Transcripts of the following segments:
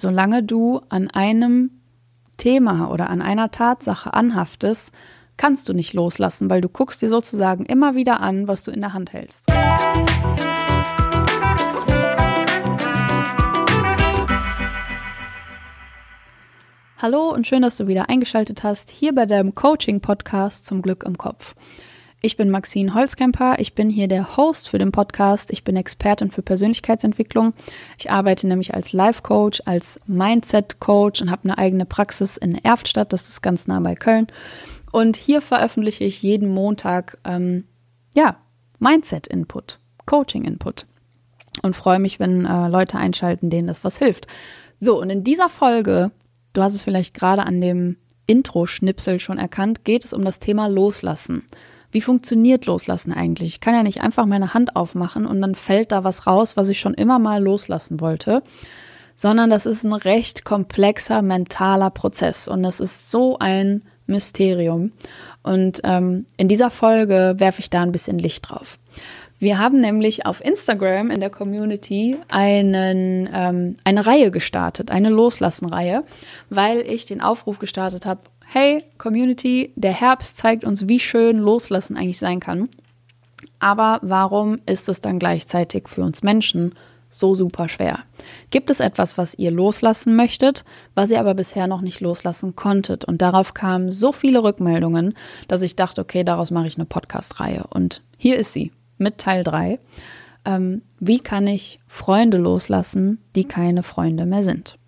solange du an einem Thema oder an einer Tatsache anhaftest, kannst du nicht loslassen, weil du guckst dir sozusagen immer wieder an, was du in der Hand hältst. Hallo und schön, dass du wieder eingeschaltet hast hier bei deinem Coaching-Podcast zum Glück im Kopf. Ich bin Maxine Holzkemper, ich bin hier der Host für den Podcast, ich bin Expertin für Persönlichkeitsentwicklung. Ich arbeite nämlich als Life-Coach, als Mindset-Coach und habe eine eigene Praxis in Erftstadt, das ist ganz nah bei Köln. Und hier veröffentliche ich jeden Montag, ähm, ja, Mindset-Input, Coaching-Input. Und freue mich, wenn äh, Leute einschalten, denen das was hilft. So, und in dieser Folge, du hast es vielleicht gerade an dem Intro-Schnipsel schon erkannt, geht es um das Thema Loslassen wie funktioniert Loslassen eigentlich? Ich kann ja nicht einfach meine Hand aufmachen und dann fällt da was raus, was ich schon immer mal loslassen wollte, sondern das ist ein recht komplexer mentaler Prozess und das ist so ein Mysterium. Und ähm, in dieser Folge werfe ich da ein bisschen Licht drauf. Wir haben nämlich auf Instagram in der Community einen, ähm, eine Reihe gestartet, eine Loslassen-Reihe, weil ich den Aufruf gestartet habe, hey Community, der Herbst zeigt uns, wie schön Loslassen eigentlich sein kann. Aber warum ist es dann gleichzeitig für uns Menschen so super schwer? Gibt es etwas, was ihr loslassen möchtet, was ihr aber bisher noch nicht loslassen konntet? Und darauf kamen so viele Rückmeldungen, dass ich dachte, okay, daraus mache ich eine Podcast-Reihe. Und hier ist sie mit Teil 3. Ähm, wie kann ich Freunde loslassen, die keine Freunde mehr sind?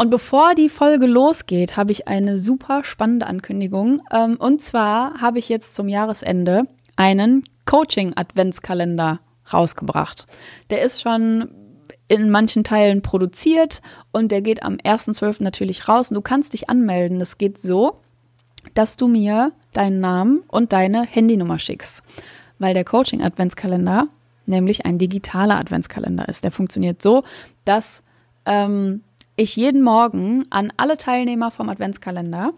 Und bevor die Folge losgeht, habe ich eine super spannende Ankündigung. Ähm, und zwar habe ich jetzt zum Jahresende einen Coaching-Adventskalender rausgebracht. Der ist schon in manchen Teilen produziert und der geht am 1.12. natürlich raus. Und du kannst dich anmelden. Das geht so, dass du mir deinen Namen und deine Handynummer schickst. Weil der Coaching-Adventskalender nämlich ein digitaler Adventskalender ist. Der funktioniert so, dass ähm, ich jeden Morgen an alle Teilnehmer vom Adventskalender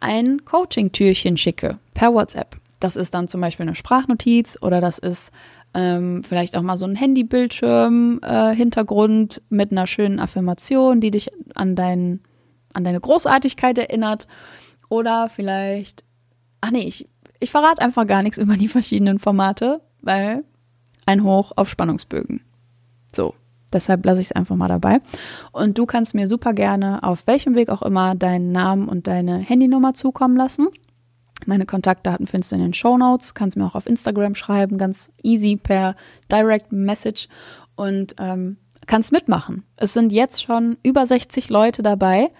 ein Coaching-Türchen schicke per WhatsApp. Das ist dann zum Beispiel eine Sprachnotiz oder das ist ähm, vielleicht auch mal so ein Handybildschirm-Hintergrund äh, mit einer schönen Affirmation, die dich an, dein, an deine Großartigkeit erinnert. Oder vielleicht, ach nee, ich, ich verrate einfach gar nichts über die verschiedenen Formate, weil ein Hoch auf Spannungsbögen. So, Deshalb lasse ich es einfach mal dabei. Und du kannst mir super gerne auf welchem Weg auch immer deinen Namen und deine Handynummer zukommen lassen. Meine Kontaktdaten findest du in den Show Notes. Kannst mir auch auf Instagram schreiben, ganz easy per Direct Message und ähm, kannst mitmachen. Es sind jetzt schon über 60 Leute dabei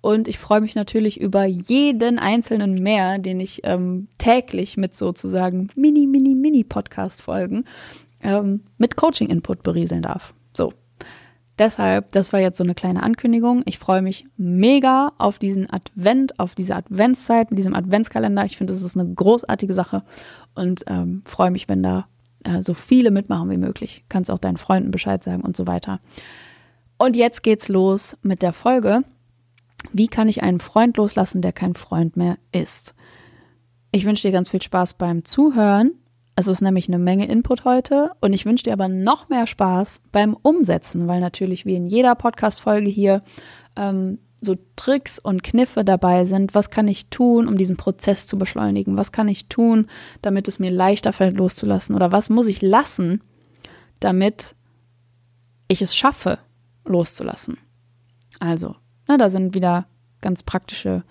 und ich freue mich natürlich über jeden einzelnen mehr, den ich ähm, täglich mit sozusagen Mini, Mini, Mini Podcast-Folgen ähm, mit Coaching-Input berieseln darf. Deshalb, das war jetzt so eine kleine Ankündigung. Ich freue mich mega auf diesen Advent, auf diese Adventszeit mit diesem Adventskalender. Ich finde, das ist eine großartige Sache und ähm, freue mich, wenn da äh, so viele mitmachen wie möglich. Kannst auch deinen Freunden Bescheid sagen und so weiter. Und jetzt geht's los mit der Folge. Wie kann ich einen Freund loslassen, der kein Freund mehr ist? Ich wünsche dir ganz viel Spaß beim Zuhören es ist nämlich eine Menge Input heute und ich wünsche dir aber noch mehr Spaß beim Umsetzen, weil natürlich wie in jeder Podcast-Folge hier ähm, so Tricks und Kniffe dabei sind. Was kann ich tun, um diesen Prozess zu beschleunigen? Was kann ich tun, damit es mir leichter fällt, loszulassen? Oder was muss ich lassen, damit ich es schaffe, loszulassen? Also, na, da sind wieder ganz praktische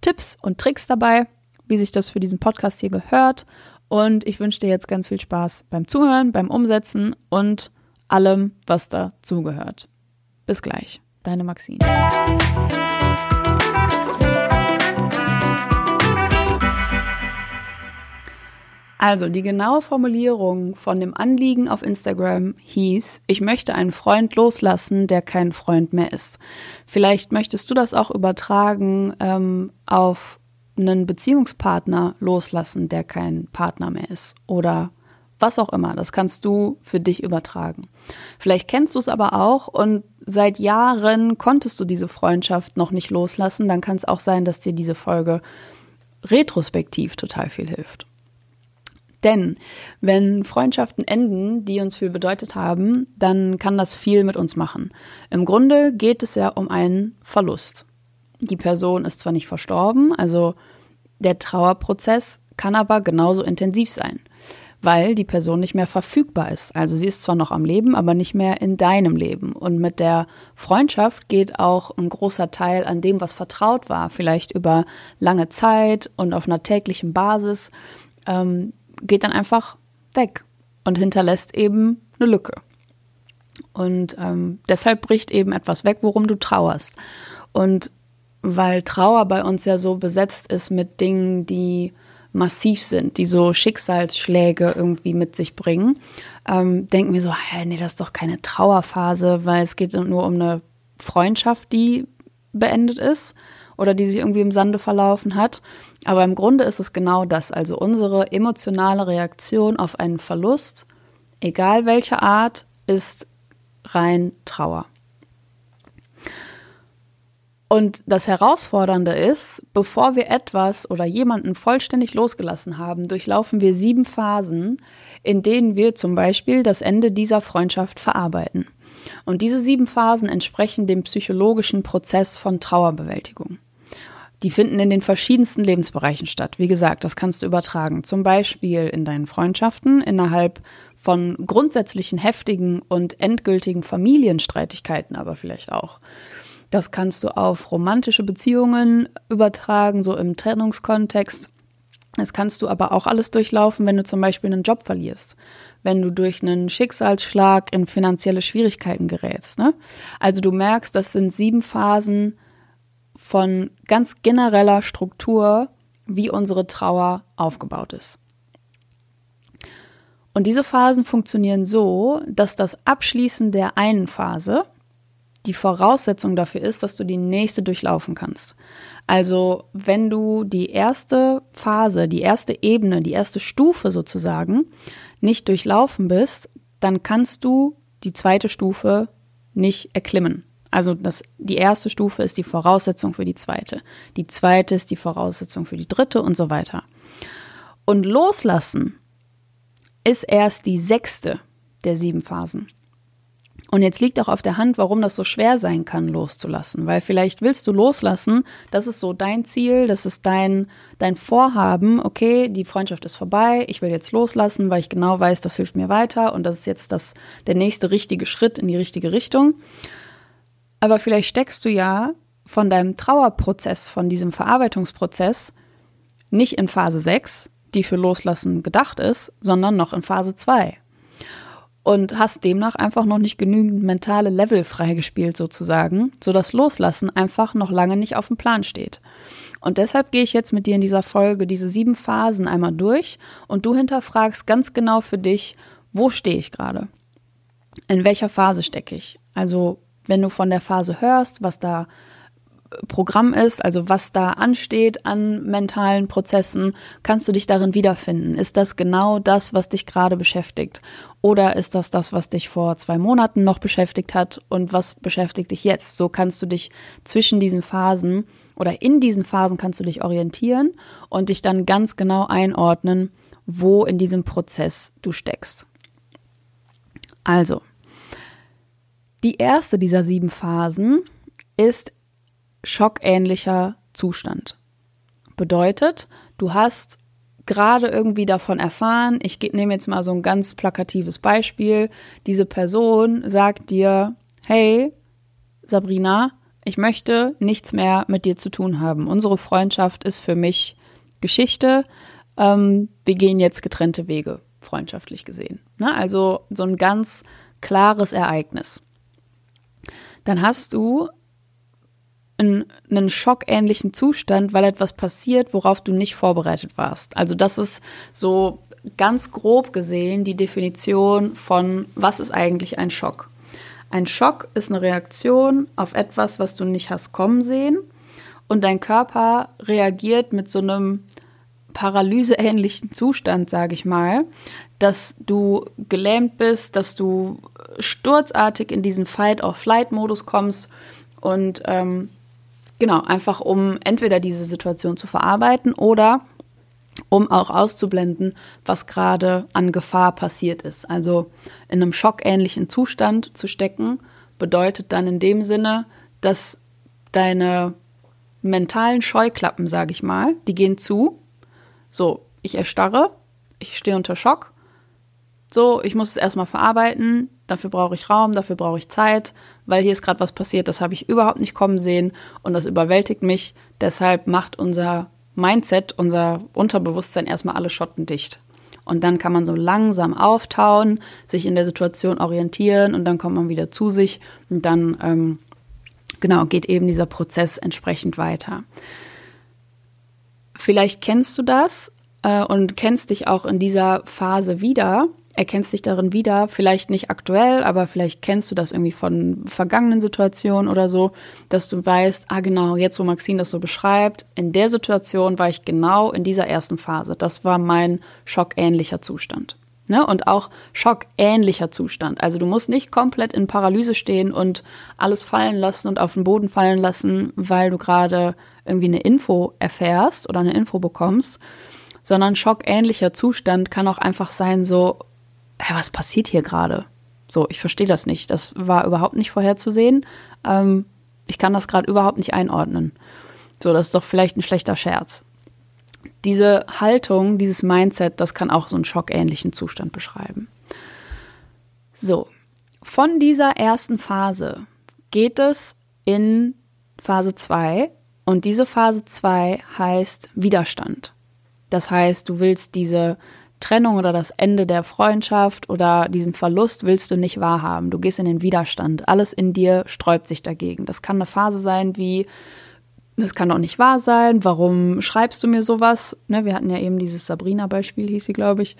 Tipps und Tricks dabei, wie sich das für diesen Podcast hier gehört. Und ich wünsche dir jetzt ganz viel Spaß beim Zuhören, beim Umsetzen und allem, was dazugehört. Bis gleich, deine Maxine. Also die genaue Formulierung von dem Anliegen auf Instagram hieß, ich möchte einen Freund loslassen, der kein Freund mehr ist. Vielleicht möchtest du das auch übertragen ähm, auf einen Beziehungspartner loslassen, der kein Partner mehr ist oder was auch immer. Das kannst du für dich übertragen. Vielleicht kennst du es aber auch und seit Jahren konntest du diese Freundschaft noch nicht loslassen. Dann kann es auch sein, dass dir diese Folge retrospektiv total viel hilft. Denn wenn Freundschaften enden, die uns viel bedeutet haben, dann kann das viel mit uns machen. Im Grunde geht es ja um einen Verlust. Die Person ist zwar nicht verstorben, also der Trauerprozess kann aber genauso intensiv sein, weil die Person nicht mehr verfügbar ist. Also sie ist zwar noch am Leben, aber nicht mehr in deinem Leben. Und mit der Freundschaft geht auch ein großer Teil an dem, was vertraut war, vielleicht über lange Zeit und auf einer täglichen Basis, ähm, geht dann einfach weg und hinterlässt eben eine Lücke. Und ähm, deshalb bricht eben etwas weg, worum du trauerst. Und weil Trauer bei uns ja so besetzt ist mit Dingen, die massiv sind, die so Schicksalsschläge irgendwie mit sich bringen, ähm, denken wir so, hä, nee, das ist doch keine Trauerphase, weil es geht nur um eine Freundschaft, die beendet ist oder die sich irgendwie im Sande verlaufen hat. Aber im Grunde ist es genau das, also unsere emotionale Reaktion auf einen Verlust, egal welcher Art, ist rein Trauer. Und das Herausfordernde ist, bevor wir etwas oder jemanden vollständig losgelassen haben, durchlaufen wir sieben Phasen, in denen wir zum Beispiel das Ende dieser Freundschaft verarbeiten. Und diese sieben Phasen entsprechen dem psychologischen Prozess von Trauerbewältigung. Die finden in den verschiedensten Lebensbereichen statt. Wie gesagt, das kannst du übertragen. Zum Beispiel in deinen Freundschaften, innerhalb von grundsätzlichen heftigen und endgültigen Familienstreitigkeiten aber vielleicht auch. Das kannst du auf romantische Beziehungen übertragen, so im Trennungskontext. Das kannst du aber auch alles durchlaufen, wenn du zum Beispiel einen Job verlierst, wenn du durch einen Schicksalsschlag in finanzielle Schwierigkeiten gerätst. Ne? Also du merkst, das sind sieben Phasen von ganz genereller Struktur, wie unsere Trauer aufgebaut ist. Und diese Phasen funktionieren so, dass das Abschließen der einen Phase die Voraussetzung dafür ist, dass du die nächste durchlaufen kannst. Also wenn du die erste Phase, die erste Ebene, die erste Stufe sozusagen nicht durchlaufen bist, dann kannst du die zweite Stufe nicht erklimmen. Also das, die erste Stufe ist die Voraussetzung für die zweite. Die zweite ist die Voraussetzung für die dritte und so weiter. Und loslassen ist erst die sechste der sieben Phasen. Und jetzt liegt auch auf der Hand, warum das so schwer sein kann, loszulassen. Weil vielleicht willst du loslassen, das ist so dein Ziel, das ist dein, dein Vorhaben, okay, die Freundschaft ist vorbei, ich will jetzt loslassen, weil ich genau weiß, das hilft mir weiter und das ist jetzt das, der nächste richtige Schritt in die richtige Richtung. Aber vielleicht steckst du ja von deinem Trauerprozess, von diesem Verarbeitungsprozess nicht in Phase 6, die für Loslassen gedacht ist, sondern noch in Phase 2 und hast demnach einfach noch nicht genügend mentale Level freigespielt sozusagen, so dass Loslassen einfach noch lange nicht auf dem Plan steht. Und deshalb gehe ich jetzt mit dir in dieser Folge diese sieben Phasen einmal durch und du hinterfragst ganz genau für dich, wo stehe ich gerade? In welcher Phase stecke ich? Also, wenn du von der Phase hörst, was da Programm ist, also was da ansteht an mentalen Prozessen, kannst du dich darin wiederfinden. Ist das genau das, was dich gerade beschäftigt? Oder ist das das, was dich vor zwei Monaten noch beschäftigt hat und was beschäftigt dich jetzt? So kannst du dich zwischen diesen Phasen oder in diesen Phasen kannst du dich orientieren und dich dann ganz genau einordnen, wo in diesem Prozess du steckst. Also, die erste dieser sieben Phasen ist schockähnlicher Zustand. Bedeutet, du hast gerade irgendwie davon erfahren, ich nehme jetzt mal so ein ganz plakatives Beispiel, diese Person sagt dir, hey, Sabrina, ich möchte nichts mehr mit dir zu tun haben. Unsere Freundschaft ist für mich Geschichte. Ähm, wir gehen jetzt getrennte Wege, freundschaftlich gesehen. Ne? Also so ein ganz klares Ereignis. Dann hast du in einen schockähnlichen Zustand, weil etwas passiert, worauf du nicht vorbereitet warst. Also das ist so ganz grob gesehen die Definition von, was ist eigentlich ein Schock. Ein Schock ist eine Reaktion auf etwas, was du nicht hast kommen sehen und dein Körper reagiert mit so einem paralyseähnlichen Zustand, sage ich mal, dass du gelähmt bist, dass du sturzartig in diesen Fight-or-Flight-Modus kommst und ähm, Genau, einfach um entweder diese Situation zu verarbeiten oder um auch auszublenden, was gerade an Gefahr passiert ist. Also in einem schockähnlichen Zustand zu stecken, bedeutet dann in dem Sinne, dass deine mentalen Scheuklappen, sage ich mal, die gehen zu. So, ich erstarre, ich stehe unter Schock. So, ich muss es erstmal verarbeiten. Dafür brauche ich Raum, dafür brauche ich Zeit, weil hier ist gerade was passiert, das habe ich überhaupt nicht kommen sehen und das überwältigt mich. Deshalb macht unser Mindset, unser Unterbewusstsein erstmal alle Schotten dicht. Und dann kann man so langsam auftauen, sich in der Situation orientieren und dann kommt man wieder zu sich und dann ähm, genau geht eben dieser Prozess entsprechend weiter. Vielleicht kennst du das äh, und kennst dich auch in dieser Phase wieder erkennst dich darin wieder, vielleicht nicht aktuell, aber vielleicht kennst du das irgendwie von vergangenen Situationen oder so, dass du weißt, ah genau, jetzt wo Maxine das so beschreibt, in der Situation war ich genau in dieser ersten Phase. Das war mein schockähnlicher Zustand. Ne? Und auch schockähnlicher Zustand. Also du musst nicht komplett in Paralyse stehen und alles fallen lassen und auf den Boden fallen lassen, weil du gerade irgendwie eine Info erfährst oder eine Info bekommst, sondern schockähnlicher Zustand kann auch einfach sein, so, hä, was passiert hier gerade? So, ich verstehe das nicht. Das war überhaupt nicht vorherzusehen. Ähm, ich kann das gerade überhaupt nicht einordnen. So, das ist doch vielleicht ein schlechter Scherz. Diese Haltung, dieses Mindset, das kann auch so einen schockähnlichen Zustand beschreiben. So, von dieser ersten Phase geht es in Phase 2 und diese Phase 2 heißt Widerstand. Das heißt, du willst diese Trennung oder das Ende der Freundschaft oder diesen Verlust willst du nicht wahrhaben. Du gehst in den Widerstand. Alles in dir sträubt sich dagegen. Das kann eine Phase sein wie, das kann doch nicht wahr sein. Warum schreibst du mir sowas? Ne, wir hatten ja eben dieses Sabrina-Beispiel, hieß sie, glaube ich.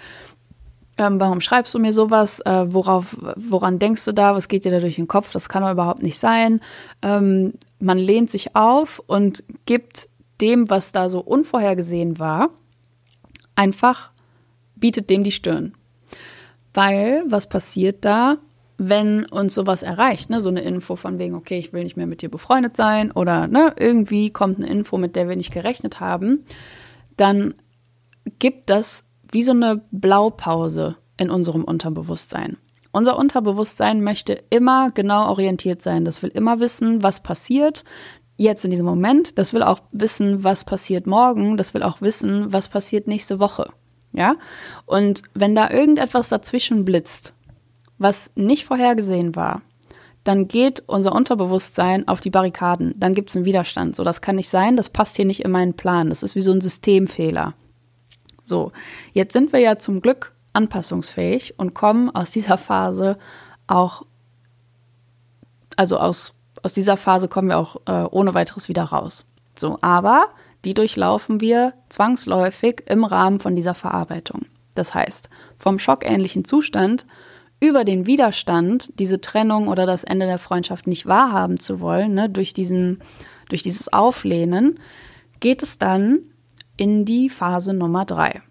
Ähm, warum schreibst du mir sowas? Äh, worauf, woran denkst du da? Was geht dir da durch den Kopf? Das kann doch überhaupt nicht sein. Ähm, man lehnt sich auf und gibt dem, was da so unvorhergesehen war, einfach bietet dem die Stirn. Weil, was passiert da, wenn uns sowas erreicht, ne, so eine Info von wegen, okay, ich will nicht mehr mit dir befreundet sein oder ne, irgendwie kommt eine Info, mit der wir nicht gerechnet haben, dann gibt das wie so eine Blaupause in unserem Unterbewusstsein. Unser Unterbewusstsein möchte immer genau orientiert sein. Das will immer wissen, was passiert jetzt in diesem Moment. Das will auch wissen, was passiert morgen. Das will auch wissen, was passiert nächste Woche. Ja? Und wenn da irgendetwas dazwischen blitzt, was nicht vorhergesehen war, dann geht unser Unterbewusstsein auf die Barrikaden. Dann gibt es einen Widerstand. So, das kann nicht sein, das passt hier nicht in meinen Plan. Das ist wie so ein Systemfehler. So, jetzt sind wir ja zum Glück anpassungsfähig und kommen aus dieser Phase auch, also aus, aus dieser Phase kommen wir auch äh, ohne weiteres wieder raus. So, aber die durchlaufen wir zwangsläufig im Rahmen von dieser Verarbeitung. Das heißt, vom schockähnlichen Zustand über den Widerstand, diese Trennung oder das Ende der Freundschaft nicht wahrhaben zu wollen, ne, durch, diesen, durch dieses Auflehnen, geht es dann in die Phase Nummer drei.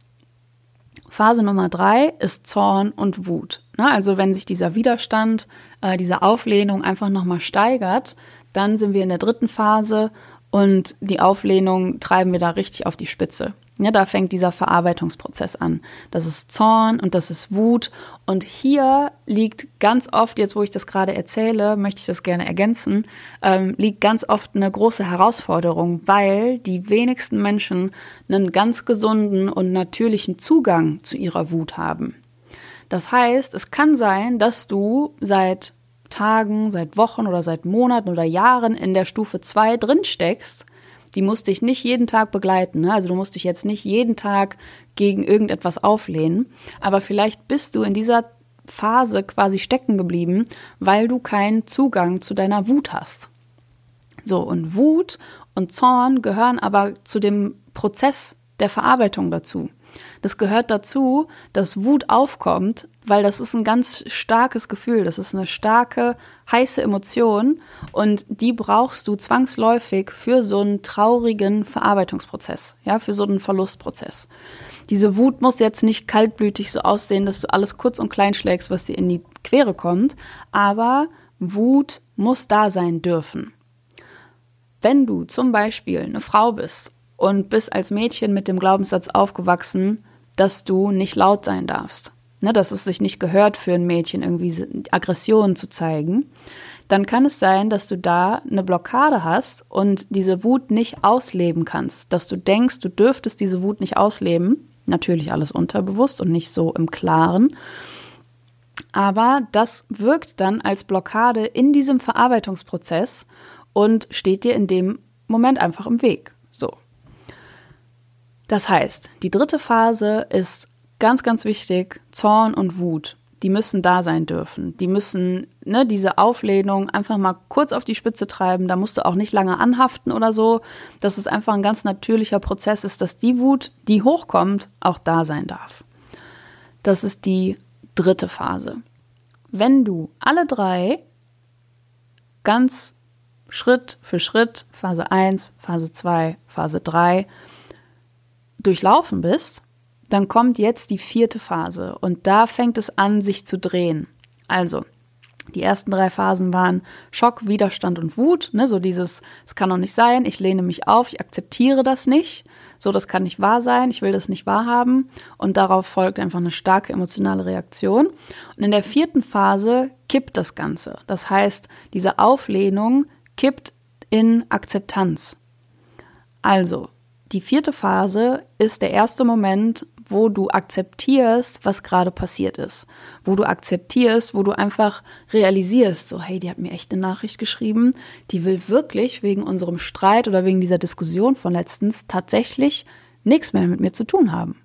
Phase Nummer drei ist Zorn und Wut. Ne? Also wenn sich dieser Widerstand, äh, diese Auflehnung einfach nochmal steigert, dann sind wir in der dritten Phase und die Auflehnung treiben wir da richtig auf die Spitze. Ja, da fängt dieser Verarbeitungsprozess an. Das ist Zorn und das ist Wut. Und hier liegt ganz oft, jetzt wo ich das gerade erzähle, möchte ich das gerne ergänzen, ähm, liegt ganz oft eine große Herausforderung, weil die wenigsten Menschen einen ganz gesunden und natürlichen Zugang zu ihrer Wut haben. Das heißt, es kann sein, dass du seit Tagen, seit Wochen oder seit Monaten oder Jahren in der Stufe 2 drin steckst, die muss dich nicht jeden Tag begleiten. Ne? Also du musst dich jetzt nicht jeden Tag gegen irgendetwas auflehnen. Aber vielleicht bist du in dieser Phase quasi stecken geblieben, weil du keinen Zugang zu deiner Wut hast. So, und Wut und Zorn gehören aber zu dem Prozess der Verarbeitung dazu. Das gehört dazu, dass Wut aufkommt, weil das ist ein ganz starkes Gefühl, das ist eine starke, heiße Emotion und die brauchst du zwangsläufig für so einen traurigen Verarbeitungsprozess, ja, für so einen Verlustprozess. Diese Wut muss jetzt nicht kaltblütig so aussehen, dass du alles kurz und klein schlägst, was dir in die Quere kommt, aber Wut muss da sein dürfen. Wenn du zum Beispiel eine Frau bist und bist als Mädchen mit dem Glaubenssatz aufgewachsen, dass du nicht laut sein darfst. Ne, dass es sich nicht gehört für ein Mädchen, irgendwie Aggressionen zu zeigen, dann kann es sein, dass du da eine Blockade hast und diese Wut nicht ausleben kannst. Dass du denkst, du dürftest diese Wut nicht ausleben. Natürlich alles unterbewusst und nicht so im Klaren. Aber das wirkt dann als Blockade in diesem Verarbeitungsprozess und steht dir in dem Moment einfach im Weg. So. Das heißt, die dritte Phase ist ganz, ganz wichtig, Zorn und Wut. Die müssen da sein dürfen. Die müssen ne, diese Auflehnung einfach mal kurz auf die Spitze treiben. Da musst du auch nicht lange anhaften oder so. Dass es einfach ein ganz natürlicher Prozess ist, dass die Wut, die hochkommt, auch da sein darf. Das ist die dritte Phase. Wenn du alle drei ganz Schritt für Schritt, Phase 1, Phase 2, Phase 3, durchlaufen bist, dann kommt jetzt die vierte Phase und da fängt es an, sich zu drehen. Also, die ersten drei Phasen waren Schock, Widerstand und Wut. Ne, so dieses, es kann doch nicht sein, ich lehne mich auf, ich akzeptiere das nicht. So, das kann nicht wahr sein, ich will das nicht wahrhaben. Und darauf folgt einfach eine starke emotionale Reaktion. Und in der vierten Phase kippt das Ganze. Das heißt, diese Auflehnung kippt in Akzeptanz. Also, die vierte Phase ist der erste Moment, wo du akzeptierst, was gerade passiert ist. Wo du akzeptierst, wo du einfach realisierst, so, hey, die hat mir echt eine Nachricht geschrieben, die will wirklich wegen unserem Streit oder wegen dieser Diskussion von letztens tatsächlich nichts mehr mit mir zu tun haben.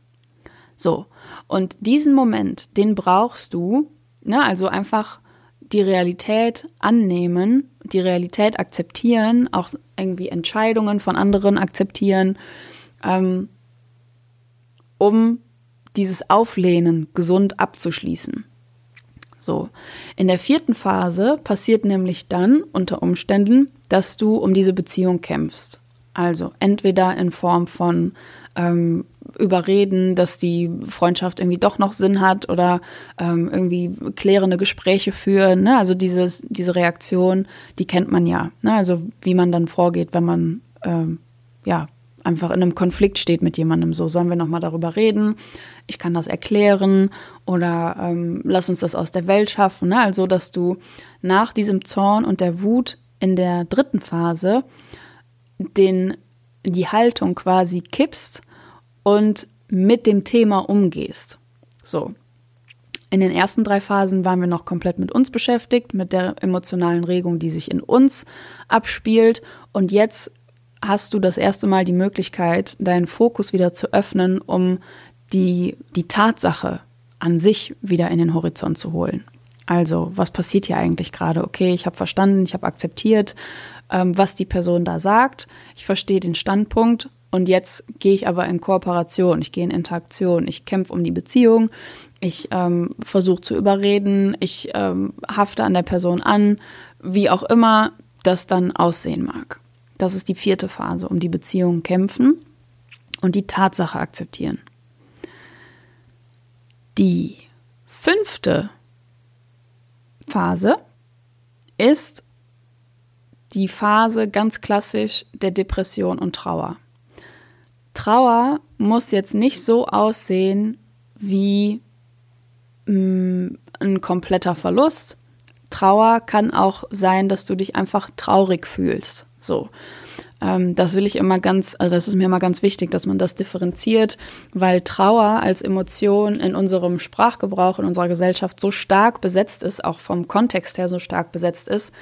So. Und diesen Moment, den brauchst du, ne, also einfach die Realität annehmen, die Realität akzeptieren, auch irgendwie Entscheidungen von anderen akzeptieren, ähm, um dieses Auflehnen gesund abzuschließen. So, in der vierten Phase passiert nämlich dann unter Umständen, dass du um diese Beziehung kämpfst. Also entweder in Form von ähm, überreden, dass die Freundschaft irgendwie doch noch Sinn hat oder ähm, irgendwie klärende Gespräche führen. Ne? Also dieses, diese Reaktion, die kennt man ja. Ne? Also wie man dann vorgeht, wenn man ähm, ja einfach in einem Konflikt steht mit jemandem. So sollen wir noch mal darüber reden. Ich kann das erklären oder ähm, lass uns das aus der Welt schaffen. Ne? Also dass du nach diesem Zorn und der Wut in der dritten Phase den die Haltung quasi kippst und mit dem Thema umgehst. So. In den ersten drei Phasen waren wir noch komplett mit uns beschäftigt, mit der emotionalen Regung, die sich in uns abspielt. Und jetzt hast du das erste Mal die Möglichkeit, deinen Fokus wieder zu öffnen, um die, die Tatsache an sich wieder in den Horizont zu holen. Also, was passiert hier eigentlich gerade? Okay, ich habe verstanden, ich habe akzeptiert, ähm, was die Person da sagt. Ich verstehe den Standpunkt und jetzt gehe ich aber in Kooperation, ich gehe in Interaktion, ich kämpfe um die Beziehung, ich ähm, versuche zu überreden, ich ähm, hafte an der Person an, wie auch immer das dann aussehen mag. Das ist die vierte Phase, um die Beziehung kämpfen und die Tatsache akzeptieren. Die fünfte Phase ist die Phase ganz klassisch der Depression und Trauer. Trauer muss jetzt nicht so aussehen wie mh, mm, ein kompletter Verlust. Trauer kann auch sein, dass du dich einfach traurig fühlst. So. Ähm, das will ich immer ganz, also das ist mir immer ganz wichtig, dass man das differenziert, weil Trauer als Emotion in unserem Sprachgebrauch, in unserer Gesellschaft so stark besetzt ist, auch vom Kontext her so stark besetzt ist,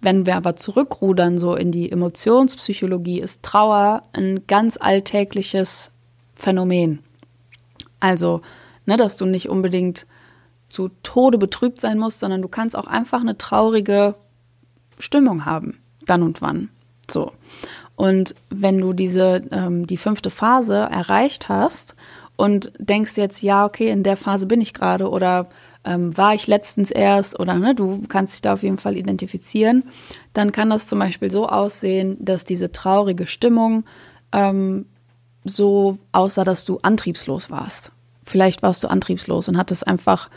wenn wir aber zurückrudern, so in die Emotionspsychologie, ist Trauer ein ganz alltägliches Phänomen. Also, ne, dass du nicht unbedingt zu Tode betrübt sein musst, sondern du kannst auch einfach eine traurige Stimmung haben, dann und wann. So. Und wenn du diese, ähm, die fünfte Phase erreicht hast und denkst jetzt, ja, okay, in der Phase bin ich gerade oder ähm, war ich letztens erst oder ne, du kannst dich da auf jeden Fall identifizieren, dann kann das zum Beispiel so aussehen, dass diese traurige Stimmung ähm, so aussah, dass du antriebslos warst. Vielleicht warst du antriebslos und hattest einfach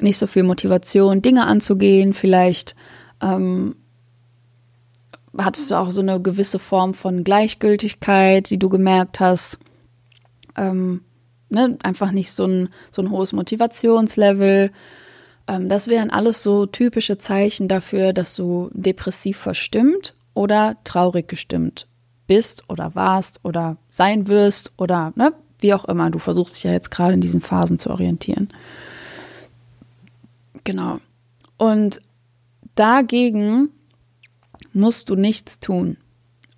nicht so viel Motivation, Dinge anzugehen. Vielleicht ähm, hattest du auch so eine gewisse Form von Gleichgültigkeit, die du gemerkt hast. Ähm, ne? Einfach nicht so ein, so ein hohes Motivationslevel. Ähm, das wären alles so typische Zeichen dafür, dass du depressiv verstimmt oder traurig gestimmt bist oder warst oder sein wirst oder ne, wie auch immer. Du versuchst dich ja jetzt gerade in diesen Phasen zu orientieren. Genau. Und dagegen musst du nichts tun.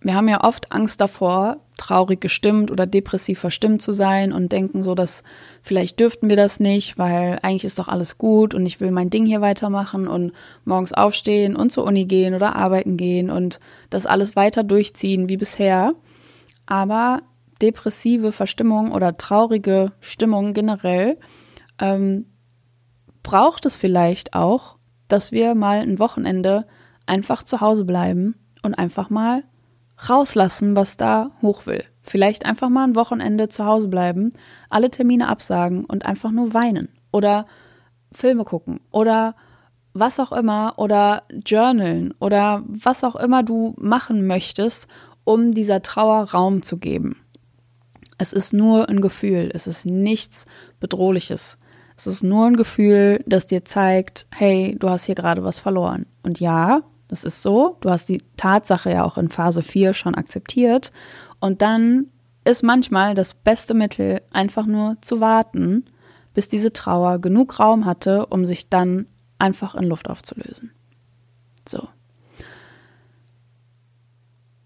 Wir haben ja oft Angst davor, traurig gestimmt oder depressiv verstimmt zu sein und denken so, dass vielleicht dürften wir das nicht, weil eigentlich ist doch alles gut und ich will mein Ding hier weitermachen und morgens aufstehen und zur Uni gehen oder arbeiten gehen und das alles weiter durchziehen wie bisher. Aber depressive Verstimmung oder traurige Stimmung generell ähm, braucht es vielleicht auch, dass wir mal ein Wochenende einfach zu Hause bleiben und einfach mal rauslassen, was da hoch will. Vielleicht einfach mal ein Wochenende zu Hause bleiben, alle Termine absagen und einfach nur weinen oder Filme gucken oder was auch immer oder journalen oder was auch immer du machen möchtest, um dieser Trauer Raum zu geben. Es ist nur ein Gefühl, es ist nichts Bedrohliches. Es ist nur ein Gefühl, das dir zeigt, hey, du hast hier gerade was verloren. Und ja, das ist so. Du hast die Tatsache ja auch in Phase 4 schon akzeptiert. Und dann ist manchmal das beste Mittel, einfach nur zu warten, bis diese Trauer genug Raum hatte, um sich dann einfach in Luft aufzulösen. So.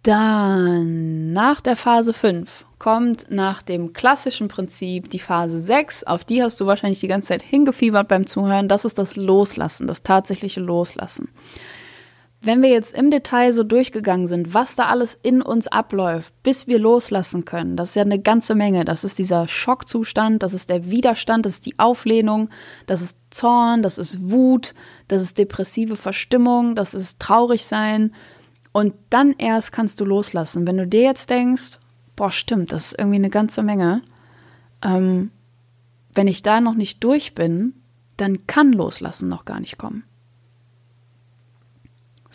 Dann nach der Phase 5 kommt nach dem klassischen Prinzip die Phase 6. Auf die hast du wahrscheinlich die ganze Zeit hingefiebert beim Zuhören. Das ist das Loslassen, das tatsächliche Loslassen. Wenn wir jetzt im Detail so durchgegangen sind, was da alles in uns abläuft, bis wir loslassen können, das ist ja eine ganze Menge. Das ist dieser Schockzustand, das ist der Widerstand, das ist die Auflehnung, das ist Zorn, das ist Wut, das ist depressive Verstimmung, das ist traurig sein. Und dann erst kannst du loslassen. Wenn du dir jetzt denkst, boah, stimmt, das ist irgendwie eine ganze Menge. Ähm, wenn ich da noch nicht durch bin, dann kann loslassen noch gar nicht kommen.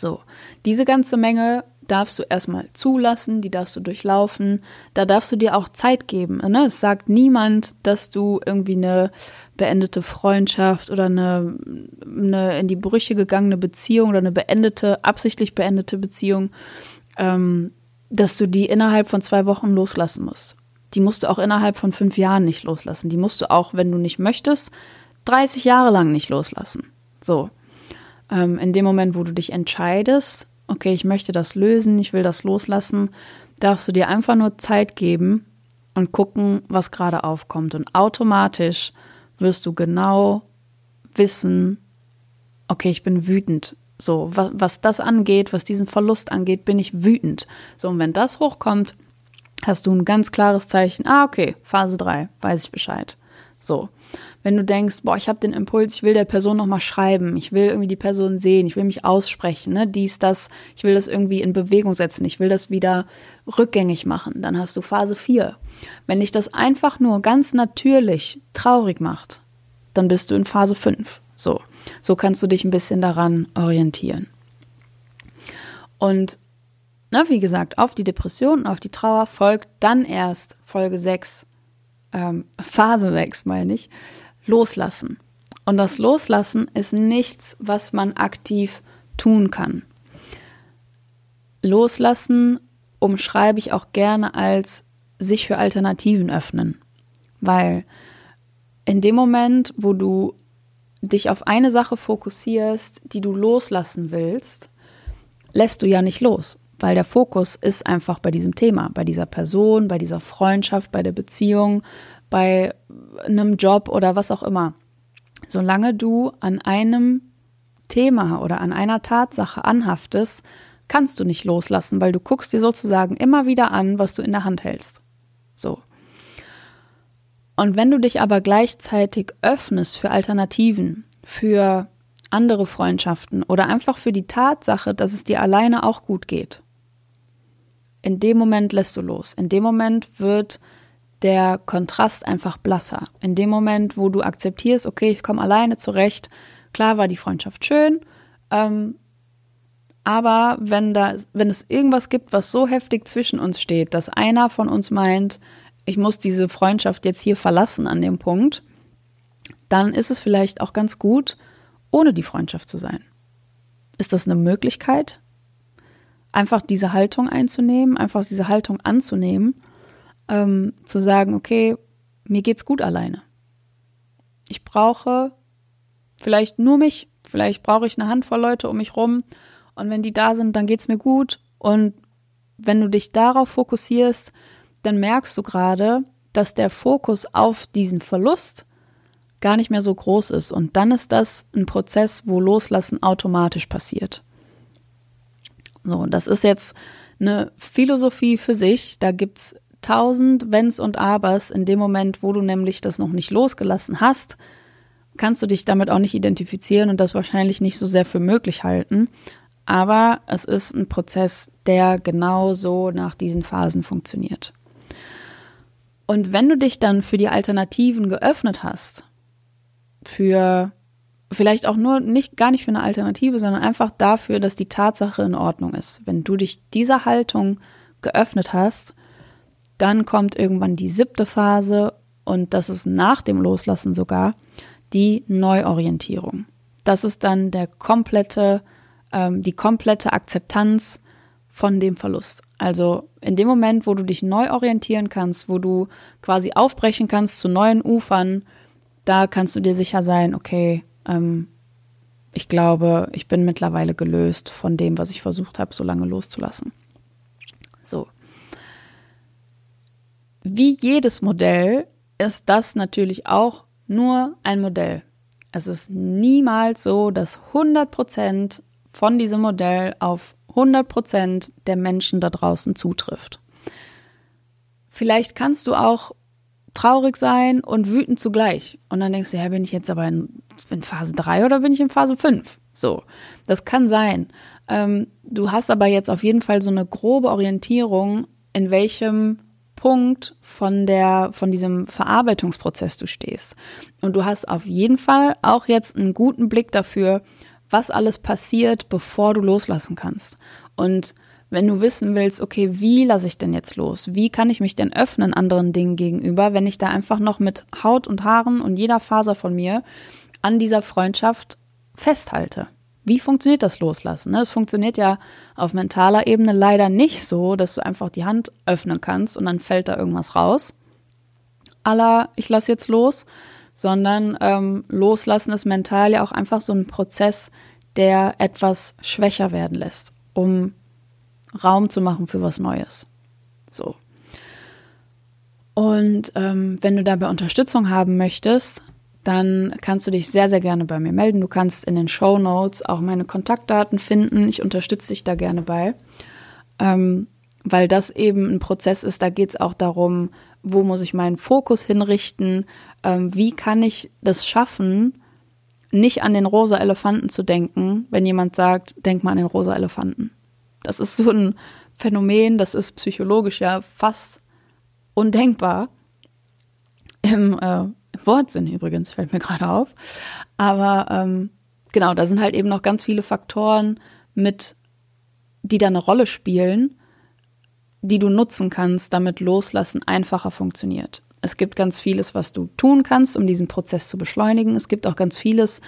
So, diese ganze Menge darfst du erstmal zulassen, die darfst du durchlaufen, da darfst du dir auch Zeit geben. Ne? Es sagt niemand, dass du irgendwie eine beendete Freundschaft oder eine, eine in die Brüche gegangene Beziehung oder eine beendete, absichtlich beendete Beziehung, ähm, dass du die innerhalb von zwei Wochen loslassen musst. Die musst du auch innerhalb von fünf Jahren nicht loslassen. Die musst du auch, wenn du nicht möchtest, 30 Jahre lang nicht loslassen. So ähm, in dem Moment, wo du dich entscheidest, okay, ich möchte das lösen, ich will das loslassen, darfst du dir einfach nur Zeit geben und gucken, was gerade aufkommt. Und automatisch wirst du genau wissen, okay, ich bin wütend. So, was, was das angeht, was diesen Verlust angeht, bin ich wütend. So, und wenn das hochkommt, hast du ein ganz klares Zeichen, ah, okay, Phase 3, weiß ich Bescheid. So wenn du denkst, boah, ich habe den Impuls, ich will der Person nochmal schreiben, ich will irgendwie die Person sehen, ich will mich aussprechen, ne, dies, das, ich will das irgendwie in Bewegung setzen, ich will das wieder rückgängig machen, dann hast du Phase 4. Wenn dich das einfach nur ganz natürlich traurig macht, dann bist du in Phase 5. So, so kannst du dich ein bisschen daran orientieren. Und na, wie gesagt, auf die Depression, auf die Trauer folgt dann erst Folge 6, ähm, Phase 6 meine ich, Loslassen. Und das Loslassen ist nichts, was man aktiv tun kann. Loslassen umschreibe ich auch gerne als sich für Alternativen öffnen. Weil in dem Moment, wo du dich auf eine Sache fokussierst, die du loslassen willst, lässt du ja nicht los, weil der Fokus ist einfach bei diesem Thema, bei dieser Person, bei dieser Freundschaft, bei der Beziehung, bei einem Job oder was auch immer. Solange du an einem Thema oder an einer Tatsache anhaftest, kannst du nicht loslassen, weil du guckst dir sozusagen immer wieder an, was du in der Hand hältst. So. Und wenn du dich aber gleichzeitig öffnest für Alternativen, für andere Freundschaften oder einfach für die Tatsache, dass es dir alleine auch gut geht, in dem Moment lässt du los. In dem Moment wird der Kontrast einfach blasser. In dem Moment, wo du akzeptierst, okay, ich komme alleine zurecht, klar war die Freundschaft schön, ähm, Aber wenn da, wenn es irgendwas gibt, was so heftig zwischen uns steht, dass einer von uns meint, ich muss diese Freundschaft jetzt hier verlassen an dem Punkt, dann ist es vielleicht auch ganz gut, ohne die Freundschaft zu sein. Ist das eine Möglichkeit? Einfach diese Haltung einzunehmen, einfach diese Haltung anzunehmen, ähm, zu sagen, okay, mir geht's gut alleine. Ich brauche vielleicht nur mich, vielleicht brauche ich eine Handvoll Leute um mich rum und wenn die da sind, dann geht's mir gut und wenn du dich darauf fokussierst, dann merkst du gerade, dass der Fokus auf diesen Verlust gar nicht mehr so groß ist. Und dann ist das ein Prozess, wo Loslassen automatisch passiert. So, das ist jetzt eine Philosophie für sich. Da gibt's tausend Wenns und Abers. In dem Moment, wo du nämlich das noch nicht losgelassen hast, kannst du dich damit auch nicht identifizieren und das wahrscheinlich nicht so sehr für möglich halten. Aber es ist ein Prozess, der genau so nach diesen Phasen funktioniert. Und wenn du dich dann für die Alternativen geöffnet hast, für vielleicht auch nur nicht gar nicht für eine Alternative, sondern einfach dafür, dass die Tatsache in Ordnung ist. Wenn du dich dieser Haltung geöffnet hast, dann kommt irgendwann die siebte Phase und das ist nach dem Loslassen sogar die Neuorientierung. Das ist dann der komplette, ähm, die komplette Akzeptanz von dem Verlust. Also in dem Moment, wo du dich neu orientieren kannst, wo du quasi aufbrechen kannst zu neuen Ufern, da kannst du dir sicher sein, okay, ähm, ich glaube, ich bin mittlerweile gelöst von dem, was ich versucht habe, so lange loszulassen. So. Wie jedes Modell ist das natürlich auch nur ein Modell. Es ist niemals so, dass 100% von diesem Modell auf 100% der Menschen da draußen zutrifft. Vielleicht kannst du auch traurig sein und wütend zugleich. Und dann denkst du, ja, bin ich jetzt aber in, in Phase 3 oder bin ich in Phase 5? So, das kann sein. Ähm, du hast aber jetzt auf jeden Fall so eine grobe Orientierung, in welchem Punkt von der, von diesem Verarbeitungsprozess du stehst. Und du hast auf jeden Fall auch jetzt einen guten Blick dafür, was alles passiert, bevor du loslassen kannst. Und wenn du wissen willst, okay, wie lasse ich denn jetzt los? Wie kann ich mich denn öffnen anderen Dingen gegenüber, wenn ich da einfach noch mit Haut und Haaren und jeder Faser von mir an dieser Freundschaft festhalte? Wie funktioniert das Loslassen? Ne? Es funktioniert ja auf mentaler Ebene leider nicht so, dass du einfach die Hand öffnen kannst und dann fällt da irgendwas raus. Allah, ich lasse jetzt los, sondern ähm, Loslassen ist mental ja auch einfach so ein Prozess, der etwas schwächer werden lässt, um Raum zu machen für was Neues. So. Und ähm, wenn du dabei Unterstützung haben möchtest, dann kannst du dich sehr, sehr gerne bei mir melden. Du kannst in den Show Notes auch meine Kontaktdaten finden. Ich unterstütze dich da gerne bei, ähm, weil das eben ein Prozess ist. Da geht es auch darum, wo muss ich meinen Fokus hinrichten? Ähm, wie kann ich das schaffen, nicht an den rosa Elefanten zu denken, wenn jemand sagt, denk mal an den rosa Elefanten. Das ist so ein Phänomen, das ist psychologisch ja fast undenkbar. Im, äh, im Wortsinn übrigens, fällt mir gerade auf. Aber ähm, genau, da sind halt eben noch ganz viele Faktoren mit, die da eine Rolle spielen, die du nutzen kannst, damit Loslassen einfacher funktioniert. Es gibt ganz vieles, was du tun kannst, um diesen Prozess zu beschleunigen. Es gibt auch ganz vieles,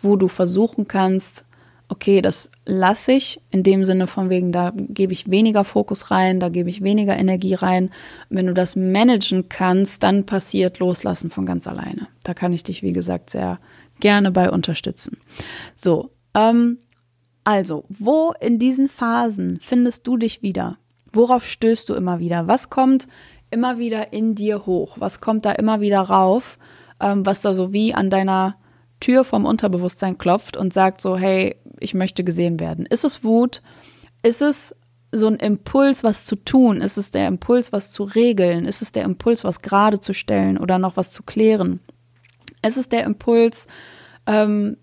wo du versuchen kannst, okay, das lasse ich in dem Sinne von wegen, da gebe ich weniger Fokus rein, da gebe ich weniger Energie rein. Wenn du das managen kannst, dann passiert Loslassen von ganz alleine. Da kann ich dich, wie gesagt, sehr gerne bei unterstützen. So, ähm, also, wo in diesen Phasen findest du dich wieder? Worauf stößt du immer wieder? Was kommt immer wieder in dir hoch? Was kommt da immer wieder rauf, ähm, was da so wie an deiner Tür vom Unterbewusstsein klopft und sagt so, hey, ich möchte gesehen werden. Ist es Wut? Ist es so ein Impuls, was zu tun? Ist es der Impuls, was zu regeln? Ist es der Impuls, was gerade zu stellen oder noch was zu klären? Ist es der Impuls, ähm,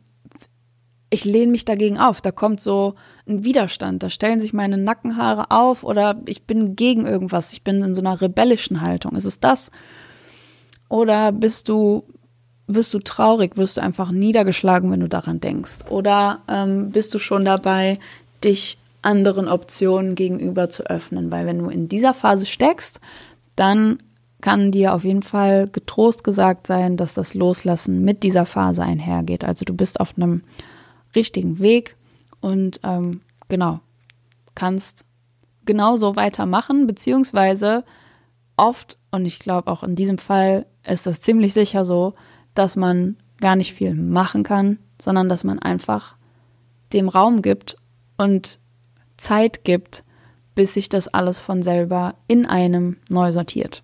ich lehne mich dagegen auf. Da kommt so ein Widerstand. Da stellen sich meine Nackenhaare auf oder ich bin gegen irgendwas. Ich bin in so einer rebellischen Haltung. Ist es das? Oder bist du wirst du traurig, wirst du einfach niedergeschlagen, wenn du daran denkst? Oder ähm, bist du schon dabei, dich anderen Optionen gegenüber zu öffnen. Weil wenn du in dieser Phase steckst, dann kann dir auf jeden Fall getrost gesagt sein, dass das Loslassen mit dieser Phase einhergeht. Also du bist auf einem richtigen Weg und ähm, genau, kannst genauso weitermachen, beziehungsweise oft, und ich glaube auch in diesem Fall ist das ziemlich sicher so, dass man gar nicht viel machen kann, sondern dass man einfach dem Raum gibt und Zeit gibt, bis sich das alles von selber in einem neu sortiert.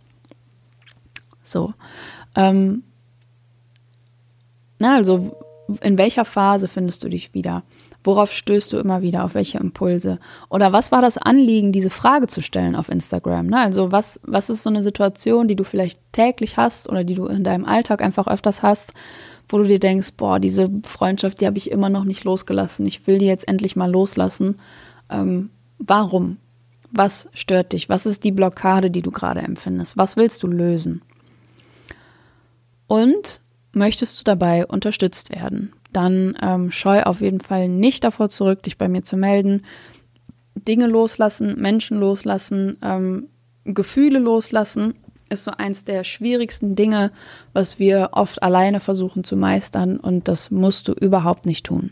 So. Ähm, na, also in welcher Phase findest du dich wieder? Worauf stößt du immer wieder? Auf welche Impulse? Oder was war das Anliegen, diese Frage zu stellen auf Instagram? Ne? Also was, was ist so eine Situation, die du vielleicht täglich hast oder die du in deinem Alltag einfach öfters hast, wo du dir denkst, boah, diese Freundschaft, die habe ich immer noch nicht losgelassen. Ich will die jetzt endlich mal loslassen. Ähm, warum? Was stört dich? Was ist die Blockade, die du gerade empfindest? Was willst du lösen? Und möchtest du dabei unterstützt werden? Dann ähm, scheu auf jeden Fall nicht davor zurück, dich bei mir zu melden. Dinge loslassen, Menschen loslassen, ähm, Gefühle loslassen ist so eins der schwierigsten Dinge, was wir oft alleine versuchen zu meistern und das musst du überhaupt nicht tun.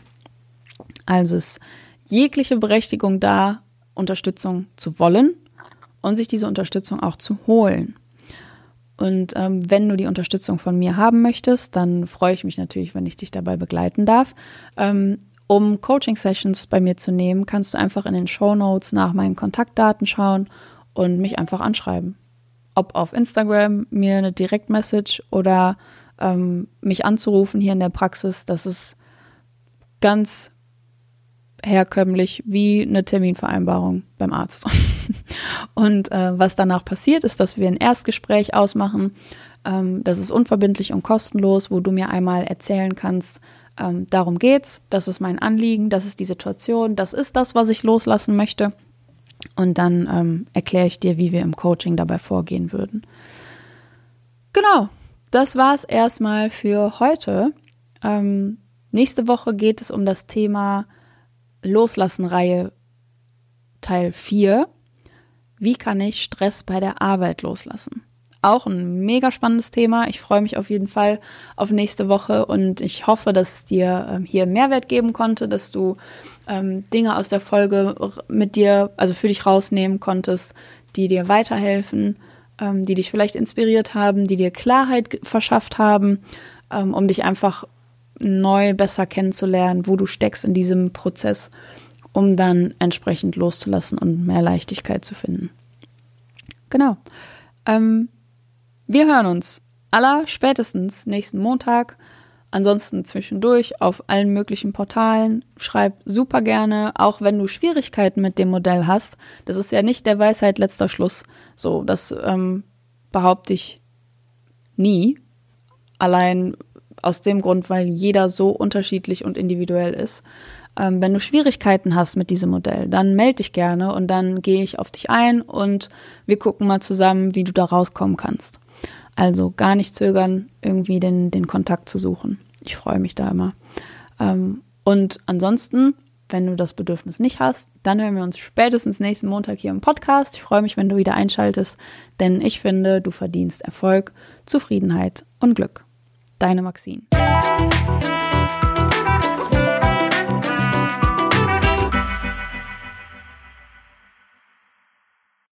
Also ist jegliche Berechtigung da, Unterstützung zu wollen und sich diese Unterstützung auch zu holen. Und ähm, wenn du die Unterstützung von mir haben möchtest, dann freue ich mich natürlich, wenn ich dich dabei begleiten darf. Ähm, um Coaching-Sessions bei mir zu nehmen, kannst du einfach in den Show Notes nach meinen Kontaktdaten schauen und mich einfach anschreiben. Ob auf Instagram mir eine Direktmessage oder ähm, mich anzurufen hier in der Praxis, das ist ganz herkömmlich wie eine Terminvereinbarung beim Arzt. und äh, was danach passiert, ist, dass wir ein Erstgespräch ausmachen. Ähm, das ist unverbindlich und kostenlos, wo du mir einmal erzählen kannst, ähm, darum geht's, das ist mein Anliegen, das ist die Situation, das ist das, was ich loslassen möchte. Und dann ähm, erkläre ich dir, wie wir im Coaching dabei vorgehen würden. Genau, das war's erstmal für heute. Ähm, nächste Woche geht es um das Thema Loslassen-Reihe Teil 4. Wie kann ich Stress bei der Arbeit loslassen? Auch ein mega spannendes Thema. Ich freue mich auf jeden Fall auf nächste Woche und ich hoffe, dass es dir ähm, hier Mehrwert geben konnte, dass du ähm, Dinge aus der Folge mit dir, also für dich rausnehmen konntest, die dir weiterhelfen, ähm, die dich vielleicht inspiriert haben, die dir Klarheit verschafft haben, ähm, um dich einfach neu besser kennenzulernen, wo du steckst in diesem Prozess, um dann entsprechend loszulassen und mehr Leichtigkeit zu finden. Genau. Ähm, wir hören uns aller spätestens nächsten Montag. Ansonsten zwischendurch auf allen möglichen Portalen. Schreib super gerne, auch wenn du Schwierigkeiten mit dem Modell hast. Das ist ja nicht der Weisheit letzter Schluss. So, das ähm, behaupte ich nie. Allein aus dem Grund, weil jeder so unterschiedlich und individuell ist. Ähm, wenn du Schwierigkeiten hast mit diesem Modell, dann melde dich gerne und dann gehe ich auf dich ein und wir gucken mal zusammen, wie du da rauskommen kannst. Also gar nicht zögern, irgendwie den, den Kontakt zu suchen. Ich freue mich da immer. Ähm, und ansonsten, wenn du das Bedürfnis nicht hast, dann hören wir uns spätestens nächsten Montag hier im Podcast. Ich freue mich, wenn du wieder einschaltest, denn ich finde, du verdienst Erfolg, Zufriedenheit und Glück. Deine Maxine.